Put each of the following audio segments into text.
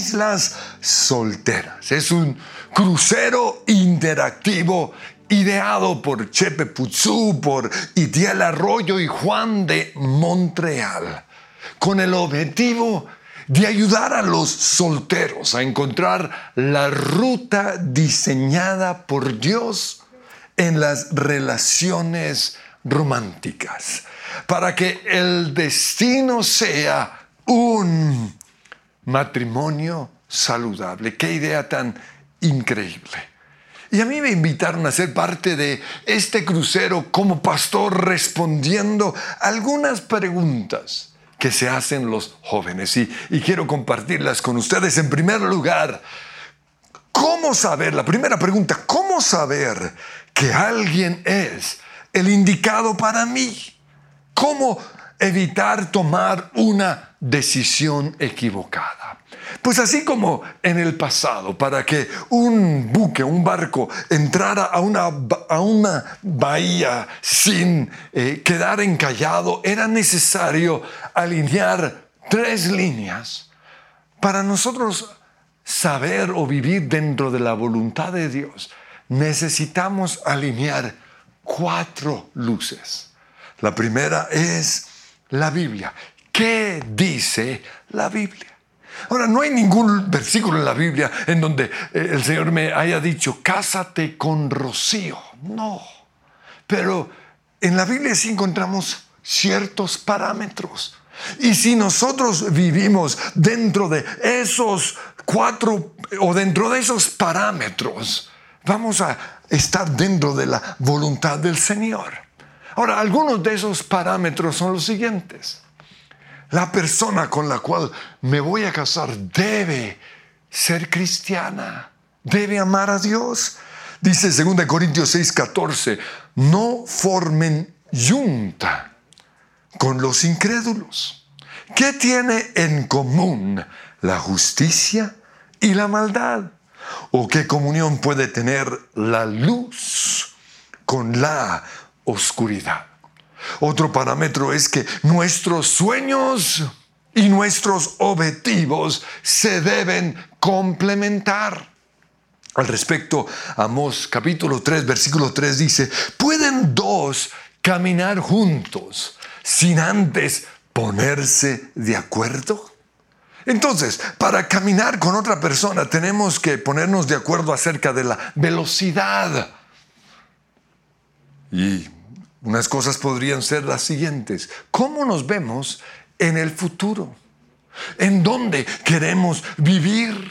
Islas Solteras. Es un crucero interactivo ideado por Chepe Putzú, por Itiel Arroyo y Juan de Montreal, con el objetivo de ayudar a los solteros a encontrar la ruta diseñada por Dios en las relaciones románticas, para que el destino sea un matrimonio saludable. Qué idea tan increíble. Y a mí me invitaron a ser parte de este crucero como pastor respondiendo algunas preguntas que se hacen los jóvenes. Y, y, quiero compartirlas con ustedes. En primer lugar, ¿cómo saber? La primera pregunta, ¿cómo saber que alguien es el indicado para mí? ¿Cómo evitar tomar una decisión equivocada? Pues así como en el pasado, para que un buque, un barco, entrara a una, a una bahía sin eh, quedar encallado, era necesario alinear tres líneas para nosotros saber o vivir dentro de la voluntad de Dios. Necesitamos alinear cuatro luces. La primera es la Biblia. ¿Qué dice la Biblia? Ahora, no hay ningún versículo en la Biblia en donde eh, el Señor me haya dicho, cásate con Rocío. No. Pero en la Biblia sí encontramos ciertos parámetros. Y si nosotros vivimos dentro de esos cuatro o dentro de esos parámetros, vamos a estar dentro de la voluntad del Señor. Ahora, algunos de esos parámetros son los siguientes. La persona con la cual me voy a casar debe ser cristiana, debe amar a Dios. Dice 2 Corintios 6:14, no formen yunta con los incrédulos. ¿Qué tiene en común la justicia y la maldad? ¿O qué comunión puede tener la luz con la oscuridad? Otro parámetro es que nuestros sueños y nuestros objetivos se deben complementar. Al respecto, Amós capítulo 3, versículo 3 dice, ¿pueden dos caminar juntos sin antes ponerse de acuerdo? Entonces, para caminar con otra persona tenemos que ponernos de acuerdo acerca de la velocidad. Y unas cosas podrían ser las siguientes. ¿Cómo nos vemos en el futuro? ¿En dónde queremos vivir?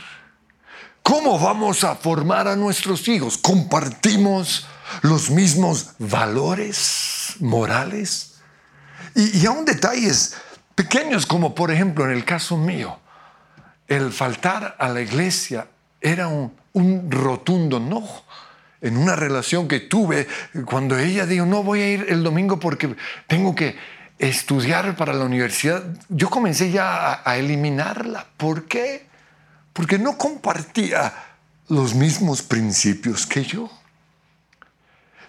¿Cómo vamos a formar a nuestros hijos? ¿Compartimos los mismos valores morales? Y, y aún detalles pequeños como por ejemplo en el caso mío, el faltar a la iglesia era un, un rotundo no en una relación que tuve, cuando ella dijo, no voy a ir el domingo porque tengo que estudiar para la universidad, yo comencé ya a, eliminarla. ¿Por qué? Porque no compartía los mismos principios que yo.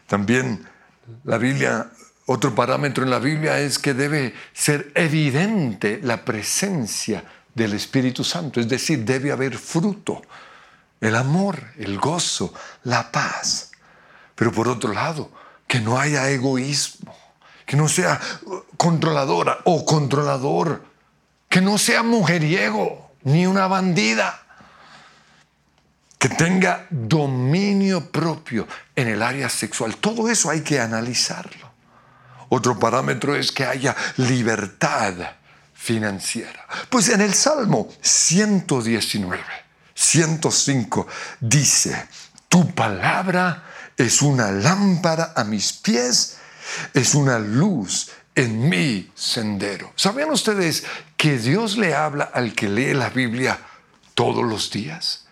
También la Biblia, otro parámetro en la Biblia es que debe ser evidente la presencia del Espíritu Santo, es decir, debe haber fruto el amor, el gozo, la paz. Pero por otro lado, que no haya egoísmo, que no sea controladora o controlador, que no sea mujeriego ni una bandida, que tenga dominio propio en el área sexual. Todo eso hay que analizarlo. Otro parámetro es que haya libertad financiera. Pues en el Salmo 119, 105 dice, tu palabra es una lámpara a mis pies, es una luz en mi sendero. ¿Sabían ustedes que Dios le habla al que lee la Biblia todos los días?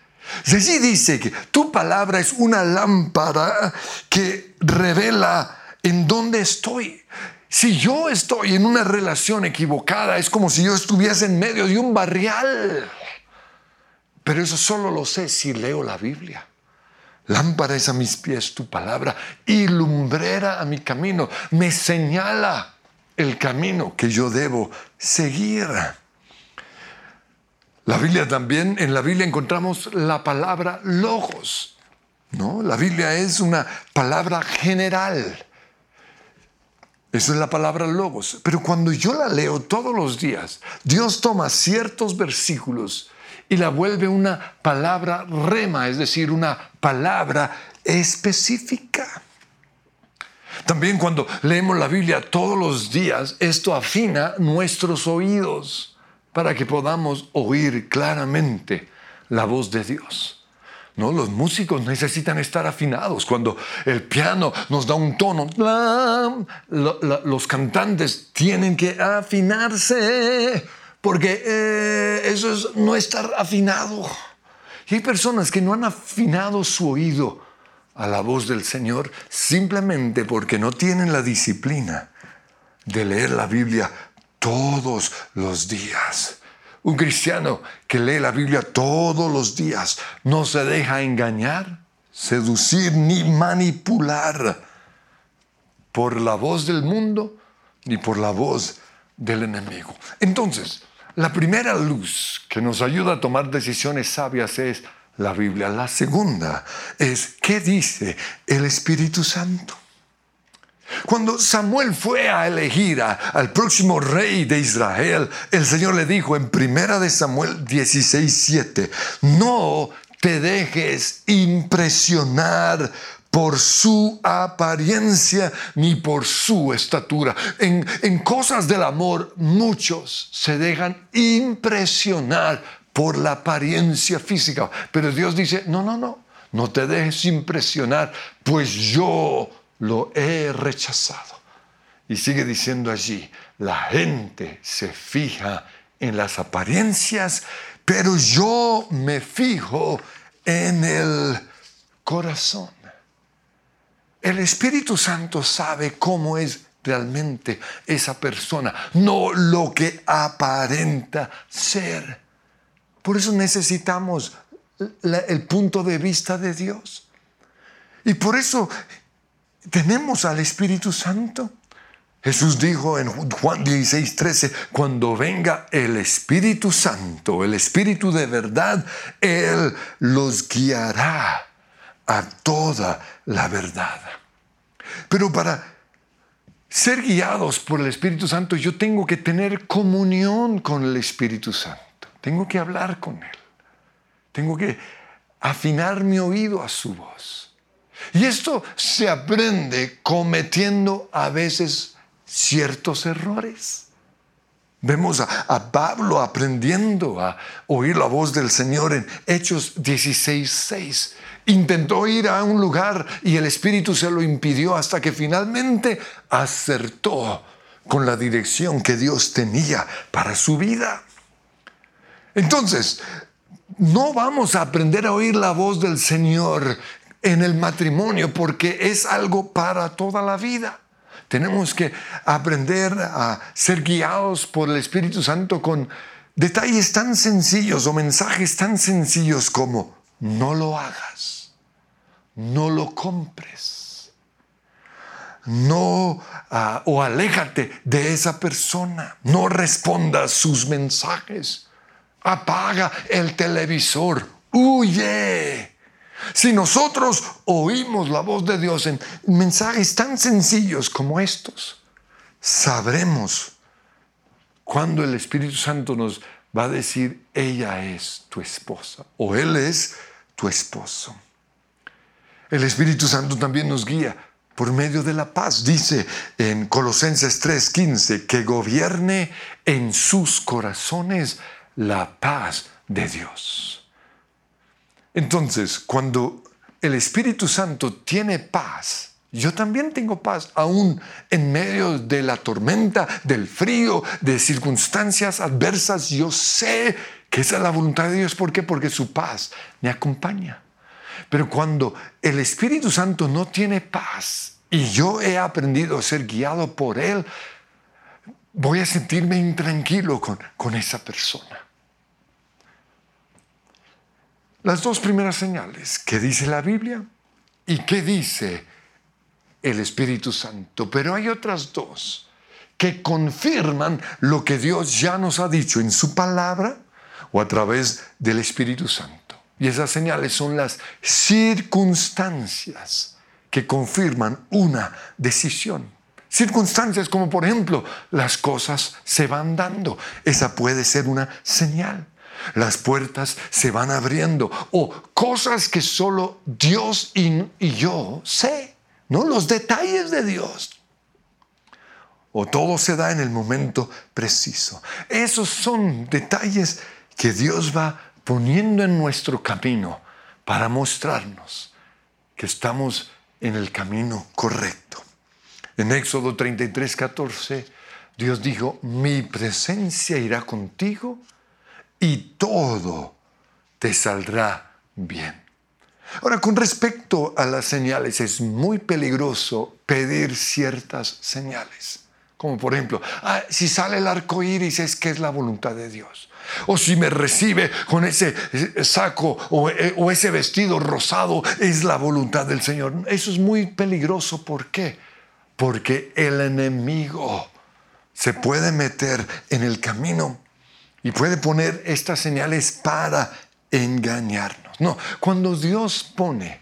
Allí dice que tu palabra es una lámpara que revela en dónde estoy. Si yo estoy en una relación equivocada, es como si yo estuviese en medio de un barrial. Pero eso solo lo sé si leo la Biblia. Lámpara es a mis pies tu palabra y lumbrera a mi camino. Me señala el camino que yo debo seguir. La Biblia también, en la Biblia encontramos la palabra logos. ¿no? La Biblia es una palabra general. Esa es la palabra logos. Pero cuando yo la leo todos los días, Dios toma ciertos versículos y la vuelve una palabra rema, es decir, una palabra específica. También cuando leemos la Biblia todos los días, esto afina nuestros oídos para que podamos oír claramente la voz de Dios. ¿No? Los músicos necesitan estar afinados. Cuando el piano nos da un tono, los cantantes tienen que afinarse, porque eh, eso es no estar afinado. Y hay personas que no han afinado su oído a la voz del Señor simplemente porque no tienen la disciplina de leer la Biblia todos los días. Un cristiano que lee la Biblia todos los días no se deja engañar, seducir ni manipular por la voz del mundo ni por la voz del enemigo. Entonces, la primera luz que nos ayuda a tomar decisiones sabias es la Biblia. La segunda es qué dice el Espíritu Santo. Cuando Samuel fue a elegir al próximo rey de Israel, el Señor le dijo en primera de Samuel 16:7, no te dejes impresionar por su apariencia ni por su estatura. En, cosas del amor, muchos se dejan impresionar por la apariencia física. Pero Dios dice, no, no, no, no te dejes impresionar, pues yo lo he rechazado. Y sigue diciendo allí, la gente se fija en las apariencias, pero yo me fijo en el corazón. El Espíritu Santo sabe cómo es realmente esa persona, no lo que aparenta ser. Por eso necesitamos el punto de vista de Dios. Y por eso tenemos al Espíritu Santo. Jesús dijo en Juan 16, 13, cuando venga el Espíritu Santo, el Espíritu de verdad, Él los guiará a toda la verdad. Pero para ser guiados por el Espíritu Santo, yo tengo que tener comunión con el Espíritu Santo. Tengo que hablar con Él. Tengo que afinar mi oído a su voz. Y esto se aprende cometiendo a veces ciertos errores. Vemos a, Pablo aprendiendo a oír la voz del Señor en Hechos 16:6. Intentó ir a un lugar y el Espíritu se lo impidió hasta que finalmente acertó con la dirección que Dios tenía para su vida. Entonces, no vamos a aprender a oír la voz del Señor en el matrimonio porque es algo para toda la vida. Tenemos que aprender a ser guiados por el Espíritu Santo con detalles tan sencillos o mensajes tan sencillos como no lo hagas, no lo compres, no ah, o aléjate de esa persona, no respondas sus mensajes, apaga el televisor, huye si nosotros oímos la voz de Dios en mensajes tan sencillos como estos, sabremos cuando el Espíritu Santo nos va a decir, ella es tu esposa o él es tu esposo. El Espíritu Santo también nos guía por medio de la paz. Dice en Colosenses 3:15 que gobierne en sus corazones la paz de Dios. Entonces, cuando el Espíritu Santo tiene paz, yo también tengo paz, aún en medio de la tormenta, del frío, de circunstancias adversas. Yo sé que esa es la voluntad de Dios. ¿Por qué? Porque su paz me acompaña. Pero cuando el Espíritu Santo no tiene paz y yo he aprendido a ser guiado por Él, voy a sentirme intranquilo con, con esa persona. Las dos primeras señales, ¿qué dice la Biblia y qué dice el Espíritu Santo? Pero hay otras dos que confirman lo que Dios ya nos ha dicho en su palabra o a través del Espíritu Santo. Y esas señales son las circunstancias que confirman una decisión. Circunstancias como por ejemplo las cosas se van dando. Esa puede ser una señal. Las puertas se van abriendo o cosas que solo Dios y, yo sé, ¿no? Los detalles de Dios. O todo se da en el momento preciso. Esos son detalles que Dios va poniendo en nuestro camino para mostrarnos que estamos en el camino correcto. En Éxodo 33, 14, Dios dijo, mi presencia irá contigo y todo te saldrá bien. Ahora, con respecto a las señales, es muy peligroso pedir ciertas señales. Como por ejemplo, ah, si sale el arco iris es que es la voluntad de Dios. O si me recibe con ese eh, saco eh, o ese vestido rosado es la voluntad del Señor. Eso es muy peligroso. ¿Por qué? Porque el enemigo se puede meter en el camino y puede poner estas señales para engañarnos. No, cuando Dios pone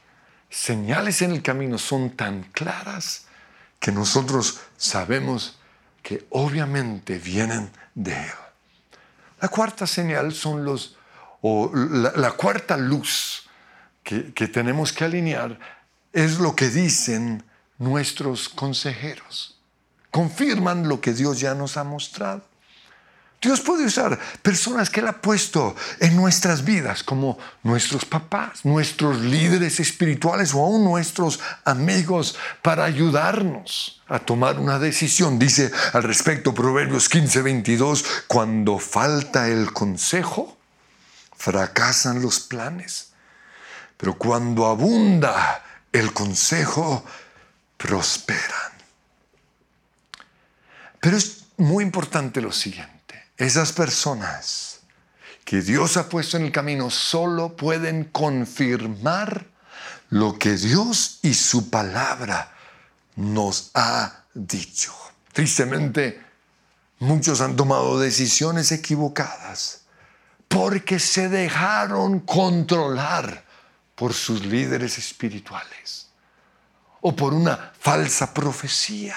señales en el camino son tan claras que nosotros sabemos que obviamente vienen de Él. La cuarta señal son los, o la, cuarta luz que, que tenemos que alinear es lo que dicen nuestros consejeros. Confirman lo que Dios ya nos ha mostrado. Dios puede usar personas que Él ha puesto en nuestras vidas, como nuestros papás, nuestros líderes espirituales o aún nuestros amigos, para ayudarnos a tomar una decisión. Dice al respecto Proverbios 15, 22, cuando falta el consejo, fracasan los planes. Pero cuando abunda el consejo, prosperan. Pero es muy importante lo siguiente esas personas que Dios ha puesto en el camino solo pueden confirmar lo que Dios y su palabra nos ha dicho. Tristemente, muchos han tomado decisiones equivocadas porque se dejaron controlar por sus líderes espirituales o por una falsa profecía.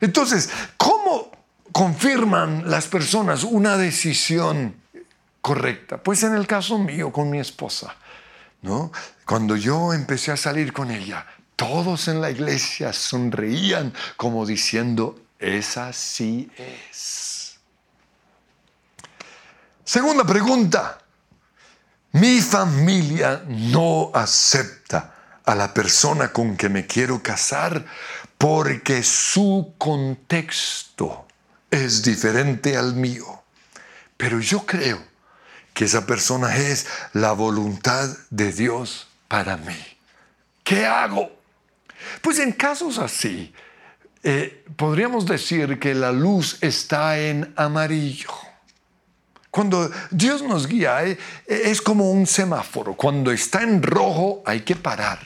Entonces, ¿cómo confirman las personas una decisión correcta? Pues en el caso mío con mi esposa, ¿no? Cuando yo empecé a salir con ella, todos en la iglesia sonreían como diciendo, esa sí es. Segunda pregunta, mi familia no acepta a la persona con que me quiero casar porque su contexto es diferente al mío. Pero yo creo que esa persona es la voluntad de Dios para mí. ¿Qué hago? Pues en casos así, eh, podríamos decir que la luz está en amarillo. Cuando Dios nos guía, eh, es como un semáforo. Cuando está en rojo, hay que parar.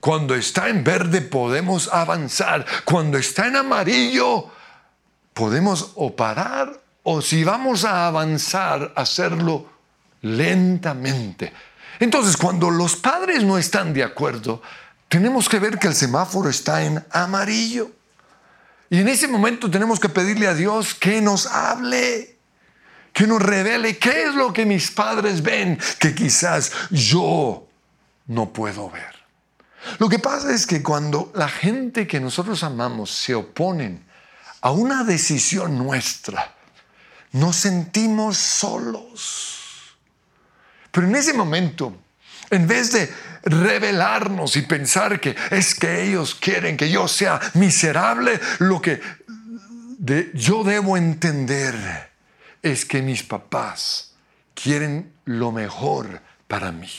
Cuando está en verde, podemos avanzar. Cuando está en amarillo, podemos o parar o si vamos a avanzar, hacerlo lentamente. Entonces, cuando los padres no están de acuerdo, tenemos que ver que el semáforo está en amarillo. Y en ese momento tenemos que pedirle a Dios que nos hable, que nos revele qué es lo que mis padres ven que quizás yo no puedo ver. Lo que pasa es que cuando la gente que nosotros amamos se oponen a una decisión nuestra, nos sentimos solos. Pero en ese momento, en vez de revelarnos y pensar que es que ellos quieren que yo sea miserable, lo que yo debo entender es que mis papás quieren lo mejor para mí.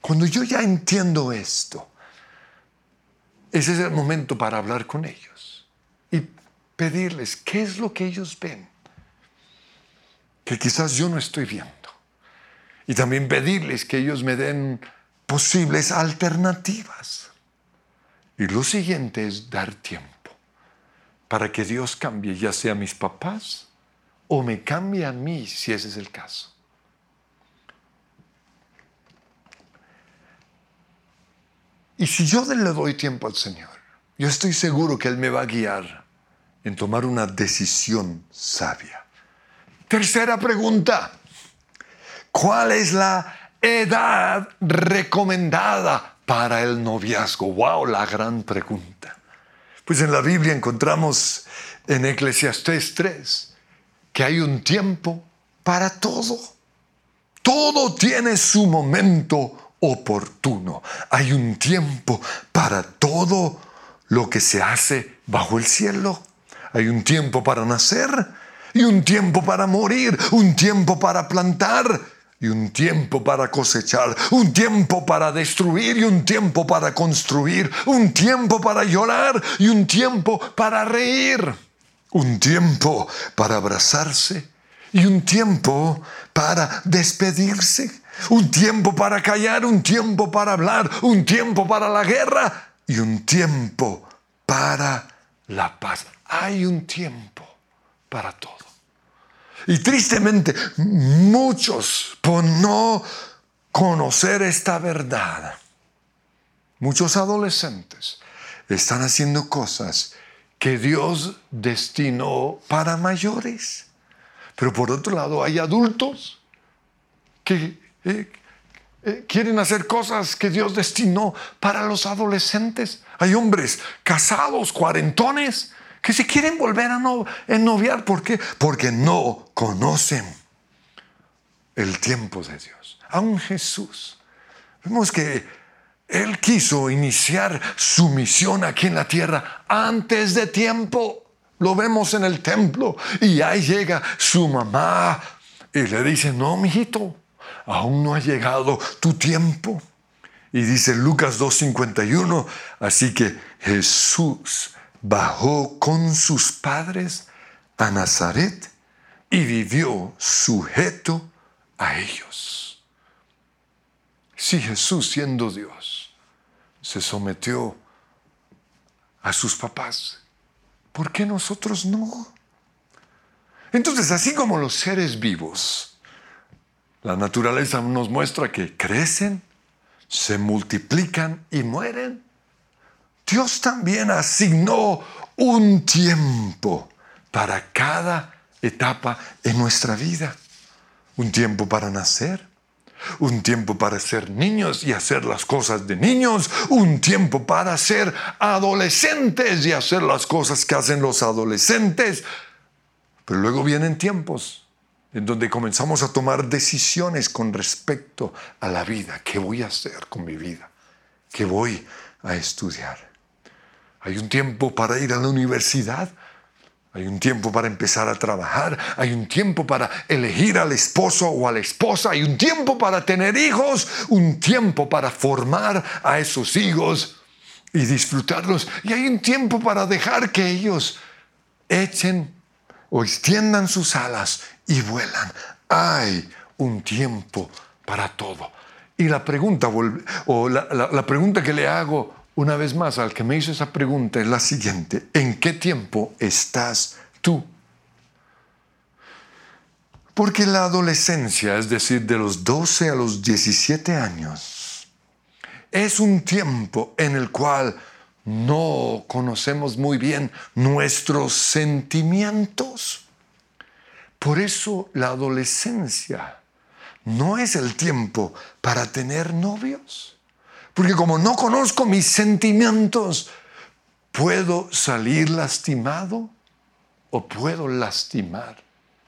Cuando yo ya entiendo esto, ese es el momento para hablar con ellos pedirles qué es lo que ellos ven, que quizás yo no estoy viendo. Y también pedirles que ellos me den posibles alternativas. Y lo siguiente es dar tiempo para que Dios cambie ya sea mis papás o me cambia a mí si ese es el caso. Y si yo le doy tiempo al Señor, yo estoy seguro que Él me va a guiar en tomar una decisión sabia. Tercera pregunta. ¿Cuál es la edad recomendada para el noviazgo? ¡Wow! La gran pregunta. Pues en la Biblia encontramos en Eclesiastés 3 que hay un tiempo para todo. Todo tiene su momento oportuno. Hay un tiempo para todo lo que se hace bajo el cielo. Hay un tiempo para nacer y un tiempo para morir, un tiempo para plantar y un tiempo para cosechar, un tiempo para destruir y un tiempo para construir, un tiempo para llorar y un tiempo para reír, un tiempo para abrazarse y un tiempo para despedirse, un tiempo para callar, un tiempo para hablar, un tiempo para la guerra y un tiempo para la paz. Hay un tiempo para todo. Y tristemente, muchos, por no conocer esta verdad, muchos adolescentes están haciendo cosas que Dios destinó para mayores. Pero por otro lado, hay adultos que eh, eh, quieren hacer cosas que Dios destinó para los adolescentes. Hay hombres casados, cuarentones, que se quieren volver a no, ennoviar. ¿Por qué? Porque no conocen el tiempo de Dios. Aún Jesús. Vemos que Él quiso iniciar su misión aquí en la tierra antes de tiempo. Lo vemos en el templo y ahí llega su mamá y le dice, no, mijito, aún no ha llegado tu tiempo. Y dice Lucas 2.51, así que Jesús bajó con sus padres a Nazaret y vivió sujeto a ellos. Si Jesús siendo Dios se sometió a sus papás, ¿por qué nosotros no? Entonces, así como los seres vivos, la naturaleza nos muestra que crecen, se multiplican y mueren, Dios también asignó un tiempo para cada etapa en nuestra vida. Un tiempo para nacer, un tiempo para ser niños y hacer las cosas de niños, un tiempo para ser adolescentes y hacer las cosas que hacen los adolescentes. Pero luego vienen tiempos en donde comenzamos a tomar decisiones con respecto a la vida. ¿Qué voy a hacer con mi vida? ¿Qué voy a estudiar? Hay un tiempo para ir a la universidad. Hay un tiempo para empezar a trabajar. Hay un tiempo para elegir al esposo o a la esposa. Hay un tiempo para tener hijos. Un tiempo para formar a esos hijos y disfrutarlos. Y hay un tiempo para dejar que ellos echen o extiendan sus alas y vuelan. Hay un tiempo para todo. Y la pregunta, o la, la pregunta que le hago una vez más, al que me hizo esa pregunta es la siguiente. ¿En qué tiempo estás tú? Porque la adolescencia, es decir, de los 12 a los 17 años, es un tiempo en el cual no conocemos muy bien nuestros sentimientos. Por eso la adolescencia no es el tiempo para tener novios. Porque como no conozco mis sentimientos, puedo salir lastimado o puedo lastimar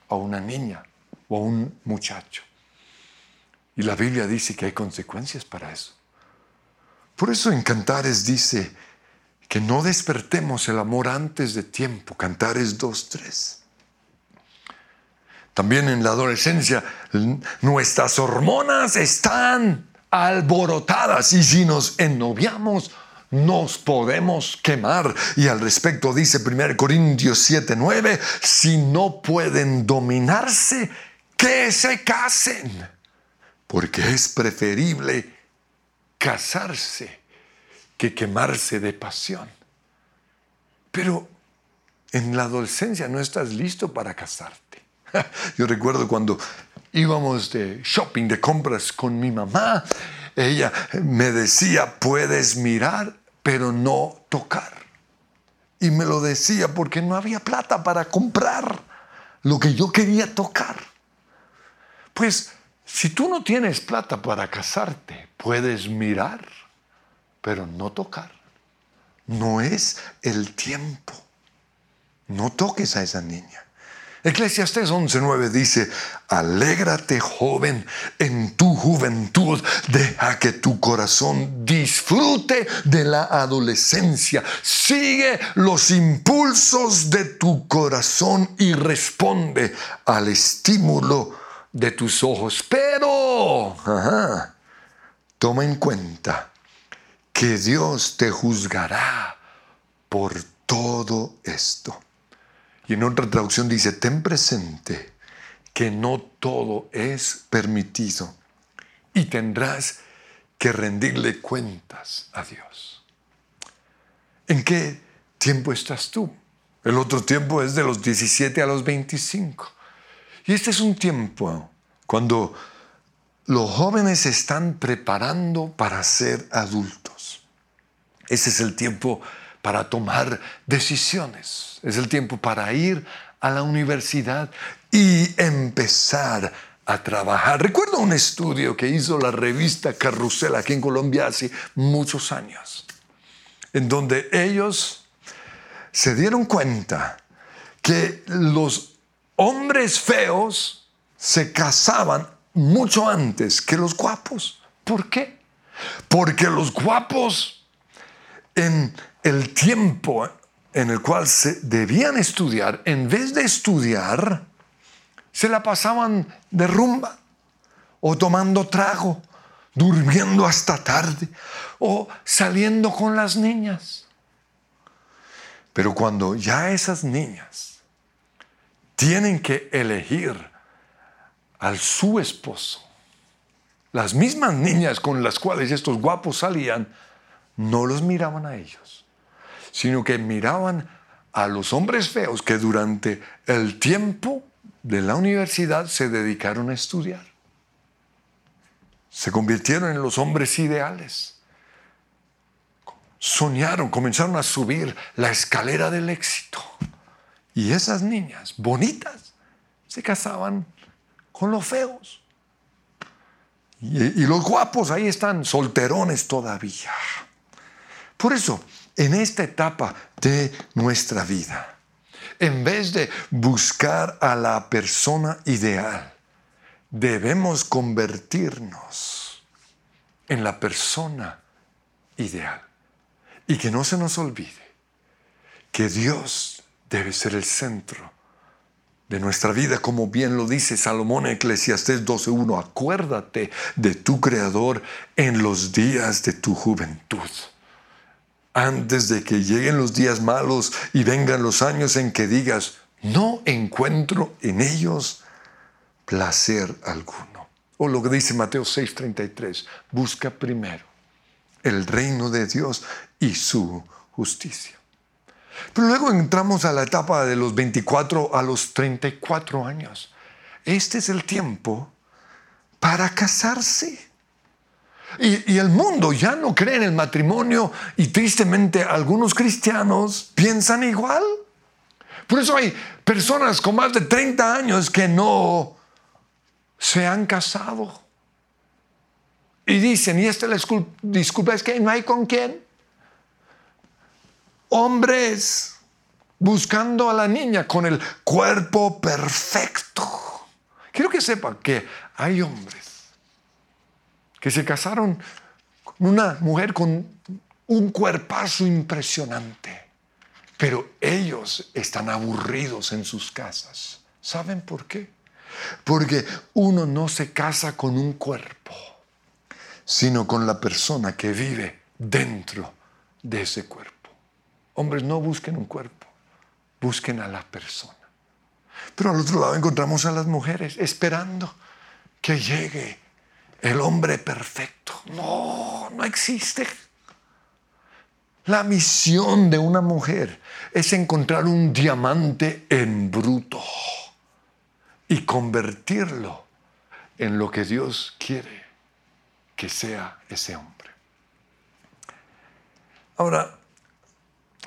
a una niña o a un muchacho. Y la Biblia dice que hay consecuencias para eso. Por eso en Cantares dice que no despertemos el amor antes de tiempo. Cantares 2.3. También en la adolescencia nuestras hormonas están alborotadas y si nos ennoviamos nos podemos quemar. Y al respecto dice 1 Corintios 7, 9, si no pueden dominarse, que se casen, porque es preferible casarse que quemarse de pasión. Pero en la adolescencia no estás listo para casarte. Yo recuerdo cuando íbamos de shopping, de compras con mi mamá, ella me decía, puedes mirar, pero no tocar. Y me lo decía porque no había plata para comprar lo que yo quería tocar. Pues si tú no tienes plata para casarte, puedes mirar, pero no tocar. No es el tiempo. No toques a esa niña. Eclesiastés 11:9 dice, alégrate joven en tu juventud, deja que tu corazón disfrute de la adolescencia, sigue los impulsos de tu corazón y responde al estímulo de tus ojos. Pero, toma en cuenta que Dios te juzgará por todo esto. Y en otra traducción dice, ten presente que no todo es permitido y tendrás que rendirle cuentas a Dios. ¿En qué tiempo estás tú? El otro tiempo es de los 17 a los 25. Y este es un tiempo cuando los jóvenes se están preparando para ser adultos. Ese es el tiempo para tomar decisiones. Es el tiempo para ir a la universidad y empezar a trabajar. Recuerdo un estudio que hizo la revista Carrusel aquí en Colombia hace muchos años, en donde ellos se dieron cuenta que los hombres feos se casaban mucho antes que los guapos. ¿Por qué? Porque los guapos en el tiempo en el cual se debían estudiar, en vez de estudiar, se la pasaban de rumba o tomando trago, durmiendo hasta tarde o saliendo con las niñas. Pero cuando ya esas niñas tienen que elegir al su esposo, las mismas niñas con las cuales estos guapos salían, no los miraban a ellos sino que miraban a los hombres feos que durante el tiempo de la universidad se dedicaron a estudiar. Se convirtieron en los hombres ideales. Soñaron, comenzaron a subir la escalera del éxito. Y esas niñas bonitas se casaban con los feos. Y, los guapos ahí están, solterones todavía. Por eso, en esta etapa de nuestra vida. En vez de buscar a la persona ideal, debemos convertirnos en la persona ideal. Y que no se nos olvide que Dios debe ser el centro de nuestra vida, como bien lo dice Salomón en Eclesiastés 12.1. Acuérdate de tu Creador en los días de tu juventud antes de que lleguen los días malos y vengan los años en que digas, no encuentro en ellos placer alguno. O lo que dice Mateo 6:33, busca primero el reino de Dios y su justicia. Pero luego entramos a la etapa de los 24 a los 34 años. Este es el tiempo para casarse. Y, el mundo ya no cree en el matrimonio y tristemente algunos cristianos piensan igual. Por eso hay personas con más de 30 años que no se han casado. Y dicen, y esta es la disculpa, es que no hay con quién. Hombres buscando a la niña con el cuerpo perfecto. Quiero que sepa que hay hombres que se casaron con una mujer con un cuerpazo impresionante, pero ellos están aburridos en sus casas. ¿Saben por qué? Porque uno no se casa con un cuerpo, sino con la persona que vive dentro de ese cuerpo. Hombres, no busquen un cuerpo, busquen a la persona. Pero al otro lado encontramos a las mujeres esperando que llegue el hombre perfecto. No, no existe. La misión de una mujer es encontrar un diamante en bruto y convertirlo en lo que Dios quiere que sea ese hombre. Ahora,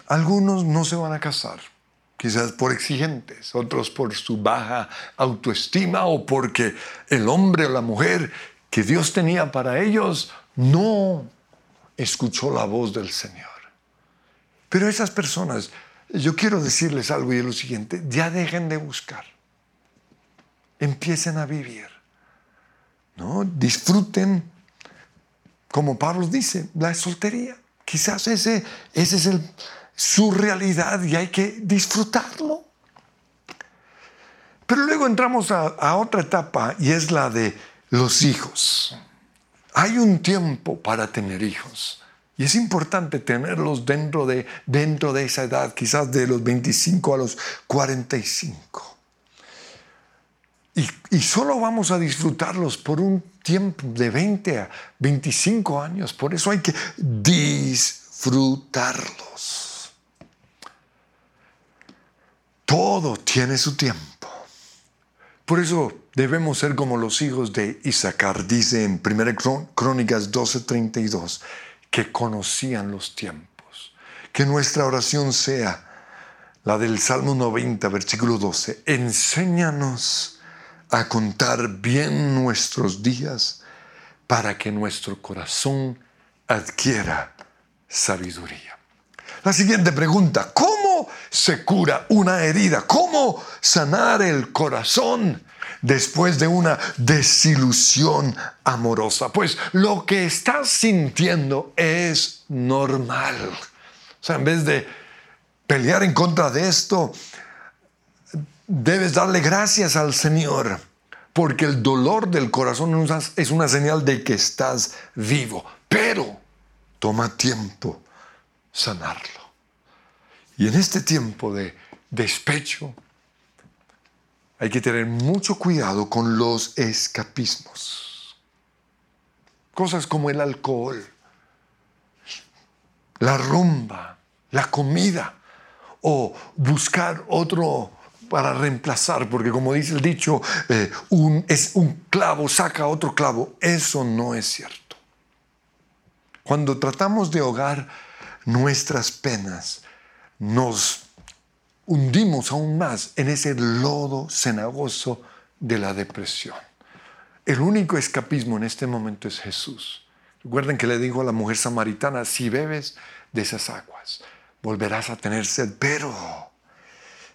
algunos no se van a casar, quizás por exigentes, otros por su baja autoestima o porque el hombre o la mujer que Dios tenía para ellos no escuchó la voz del Señor. Pero esas personas, yo quiero decirles algo y es lo siguiente, ya dejen de buscar, empiecen a vivir, ¿no? Disfruten, como Pablo dice, la soltería. Quizás ese, ese es el, su realidad y hay que disfrutarlo. Pero luego entramos a, a otra etapa y es la de los hijos. Hay un tiempo para tener hijos. Y es importante tenerlos dentro de, dentro de esa edad, quizás de los 25 a los 45. Y, y, solo vamos a disfrutarlos por un tiempo de 20 a 25 años. Por eso hay que disfrutarlos. Todo tiene su tiempo. Por eso debemos ser como los hijos de Isaacar, dice en 1 Crónicas 12:32, que conocían los tiempos. Que nuestra oración sea la del Salmo 90, versículo 12. Enséñanos a contar bien nuestros días para que nuestro corazón adquiera sabiduría. La siguiente pregunta, ¿cómo se cura una herida? ¿Cómo sanar el corazón? después de una desilusión amorosa. Pues lo que estás sintiendo es normal. O sea, en vez de pelear en contra de esto, debes darle gracias al Señor, porque el dolor del corazón es una señal de que estás vivo, pero toma tiempo sanarlo. Y en este tiempo de despecho, hay que tener mucho cuidado con los escapismos. Cosas como el alcohol, la rumba, la comida o buscar otro para reemplazar, porque como dice el dicho, eh, un, es un clavo saca otro clavo. Eso no es cierto. Cuando tratamos de ahogar nuestras penas, nos hundimos aún más en ese lodo cenagoso de la depresión. El único escapismo en este momento es Jesús. Recuerden que le dijo a la mujer samaritana, si bebes de esas aguas, volverás a tener sed, pero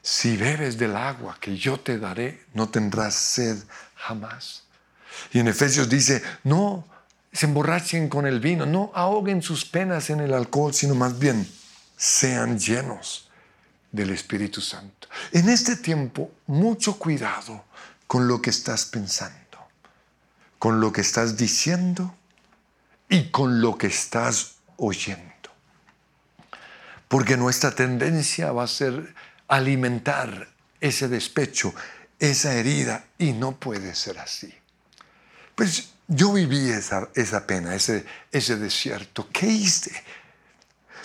si bebes del agua que yo te daré, no tendrás sed jamás. Y en Efesios dice, no se emborrachen con el vino, no ahoguen sus penas en el alcohol, sino más bien sean llenos del Espíritu Santo. En este tiempo, mucho cuidado con lo que estás pensando, con lo que estás diciendo y con lo que estás oyendo. Porque nuestra tendencia va a ser alimentar ese despecho, esa herida, y no puede ser así. Pues yo viví esa, esa pena, ese, ese desierto. ¿Qué hice?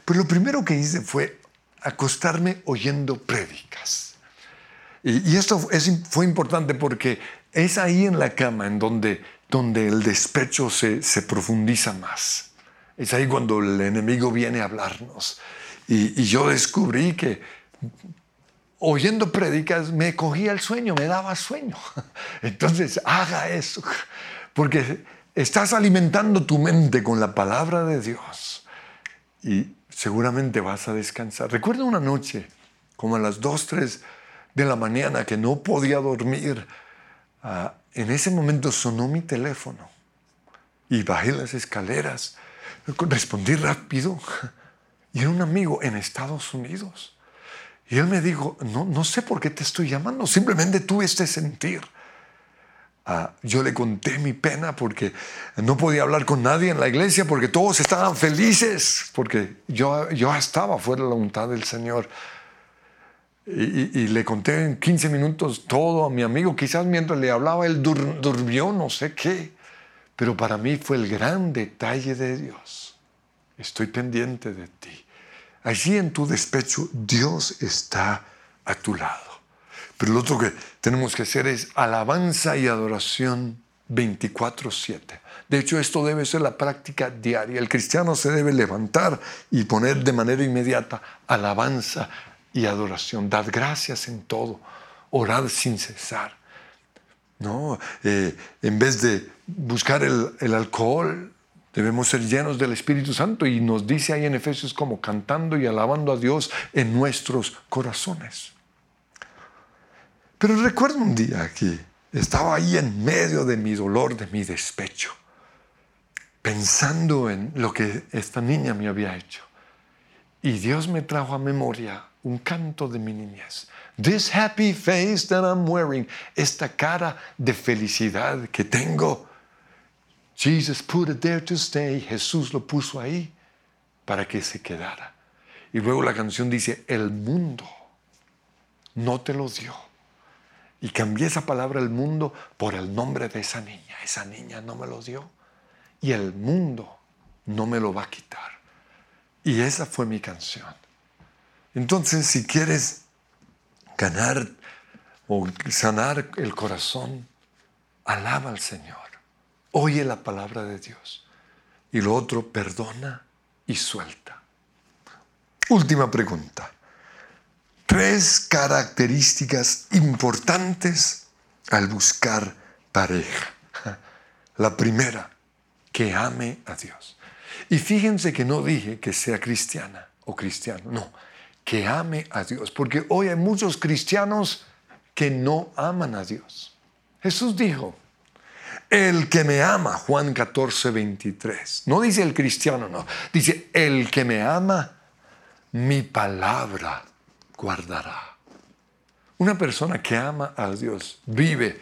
Pues lo primero que hice fue acostarme oyendo prédicas. Y, esto fue importante porque es ahí en la cama en donde, donde el despecho se, profundiza más. Es ahí cuando el enemigo viene a hablarnos. Y, y yo descubrí que oyendo prédicas me cogía el sueño, me daba sueño. Entonces, haga eso, porque estás alimentando tu mente con la palabra de Dios. Y seguramente vas a descansar. Recuerdo una noche, como a las 2, 3 de la mañana, que no podía dormir. Ah, en ese momento sonó mi teléfono y bajé las escaleras. Respondí rápido y era un amigo en Estados Unidos. Y él me dijo, no, no sé por qué te estoy llamando, simplemente tuve este sentir. Ah, yo le conté mi pena porque no podía hablar con nadie en la iglesia porque todos estaban felices porque yo, yo estaba fuera de la voluntad del Señor. Y, le conté en 15 minutos todo a mi amigo. Quizás mientras le hablaba él durmió, no sé qué. Pero para mí fue el gran detalle de Dios. Estoy pendiente de ti. Allí en tu despecho Dios está a tu lado. Pero lo otro que tenemos que hacer es alabanza y adoración 24/7. De hecho, esto debe ser la práctica diaria. El cristiano se debe levantar y poner de manera inmediata alabanza y adoración. Dad gracias en todo. Orad sin cesar. ¿No? Eh, en vez de buscar el, el alcohol, debemos ser llenos del Espíritu Santo y nos dice ahí en Efesios como cantando y alabando a Dios en nuestros corazones. Pero recuerdo un día que estaba ahí en medio de mi dolor, de mi despecho, pensando en lo que esta niña me había hecho. Y Dios me trajo a memoria un canto de mi niñez. This happy face that I'm wearing, esta cara de felicidad que tengo. Jesus put it there to stay. Jesús lo puso ahí para que se quedara. Y luego la canción dice, el mundo no te lo dio y cambié esa palabra el mundo por el nombre de esa niña. Esa niña no me lo dio y el mundo no me lo va a quitar. Y esa fue mi canción. Entonces, si quieres ganar o sanar el corazón, alaba al Señor. Oye la palabra de Dios. Y lo otro, perdona y suelta. Última pregunta tres características importantes al buscar pareja. La primera, que ame a Dios. Y fíjense que no dije que sea cristiana o cristiano, no, que ame a Dios, porque hoy hay muchos cristianos que no aman a Dios. Jesús dijo, el que me ama, Juan 14, 23, no dice el cristiano, no, dice el que me ama, mi palabra guardará. Una persona que ama a Dios vive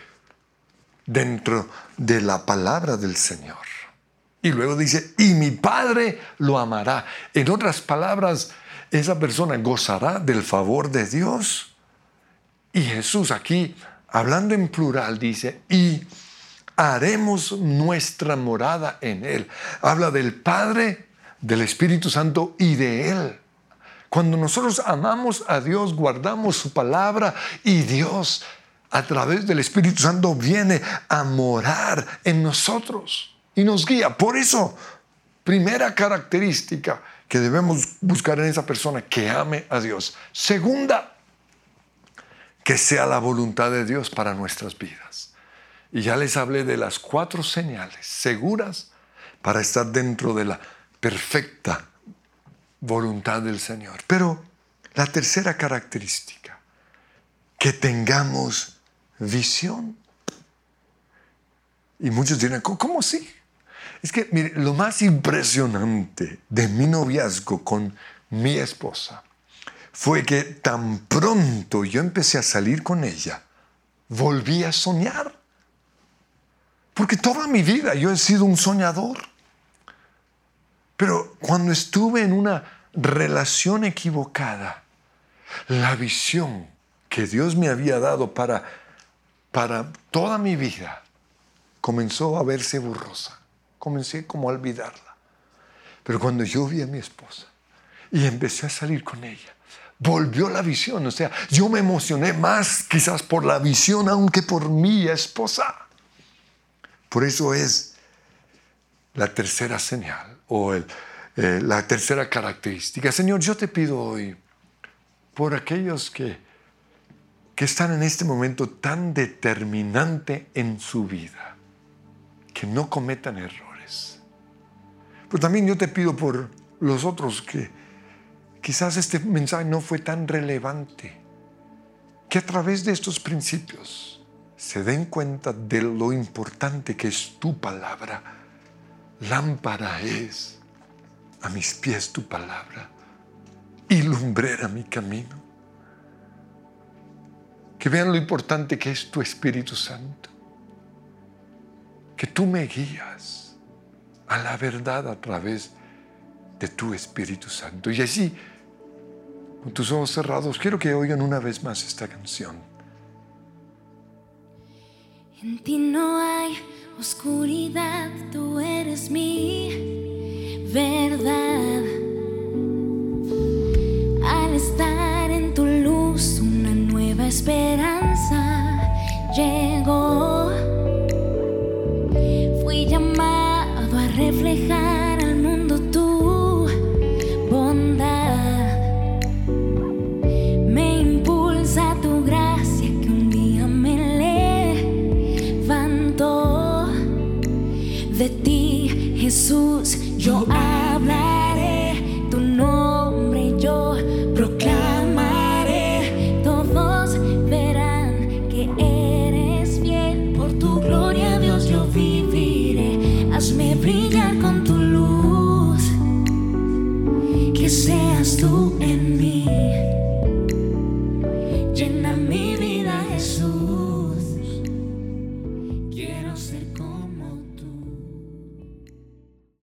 dentro de la palabra del Señor. Y luego dice, y mi Padre lo amará. En otras palabras, esa persona gozará del favor de Dios. Y Jesús aquí, hablando en plural, dice, y haremos nuestra morada en Él. Habla del Padre, del Espíritu Santo y de Él. Cuando nosotros amamos a Dios, guardamos su palabra y Dios a través del Espíritu Santo viene a morar en nosotros y nos guía. Por eso, primera característica que debemos buscar en esa persona, que ame a Dios. Segunda, que sea la voluntad de Dios para nuestras vidas. Y ya les hablé de las cuatro señales seguras para estar dentro de la perfecta voluntad del Señor. Pero la tercera característica, que tengamos visión. Y muchos dirán, ¿cómo así? Es que, mire, lo más impresionante de mi noviazgo con mi esposa fue que tan pronto yo empecé a salir con ella, volví a soñar. Porque toda mi vida yo he sido un soñador. Pero cuando estuve en una relación equivocada, la visión que Dios me había dado para, para toda mi vida comenzó a verse borrosa. Comencé como a olvidarla. Pero cuando yo vi a mi esposa y empecé a salir con ella, volvió la visión. O sea, yo me emocioné más quizás por la visión aunque por mi esposa. Por eso es la tercera señal o el, eh, la tercera característica. Señor, yo te pido hoy por aquellos que, que están en este momento tan determinante en su vida, que no cometan errores. Pero también yo te pido por los otros que quizás este mensaje no fue tan relevante, que a través de estos principios se den cuenta de lo importante que es tu palabra Lámpara es a mis pies tu palabra y lumbrera mi camino. Que vean lo importante que es tu Espíritu Santo. Que tú me guías a la verdad a través de tu Espíritu Santo. Y así, con tus ojos cerrados, quiero que oigan una vez más esta canción. En ti no hay oscuridad, tú eres mi verdad. Al estar en tu luz, una nueva esperanza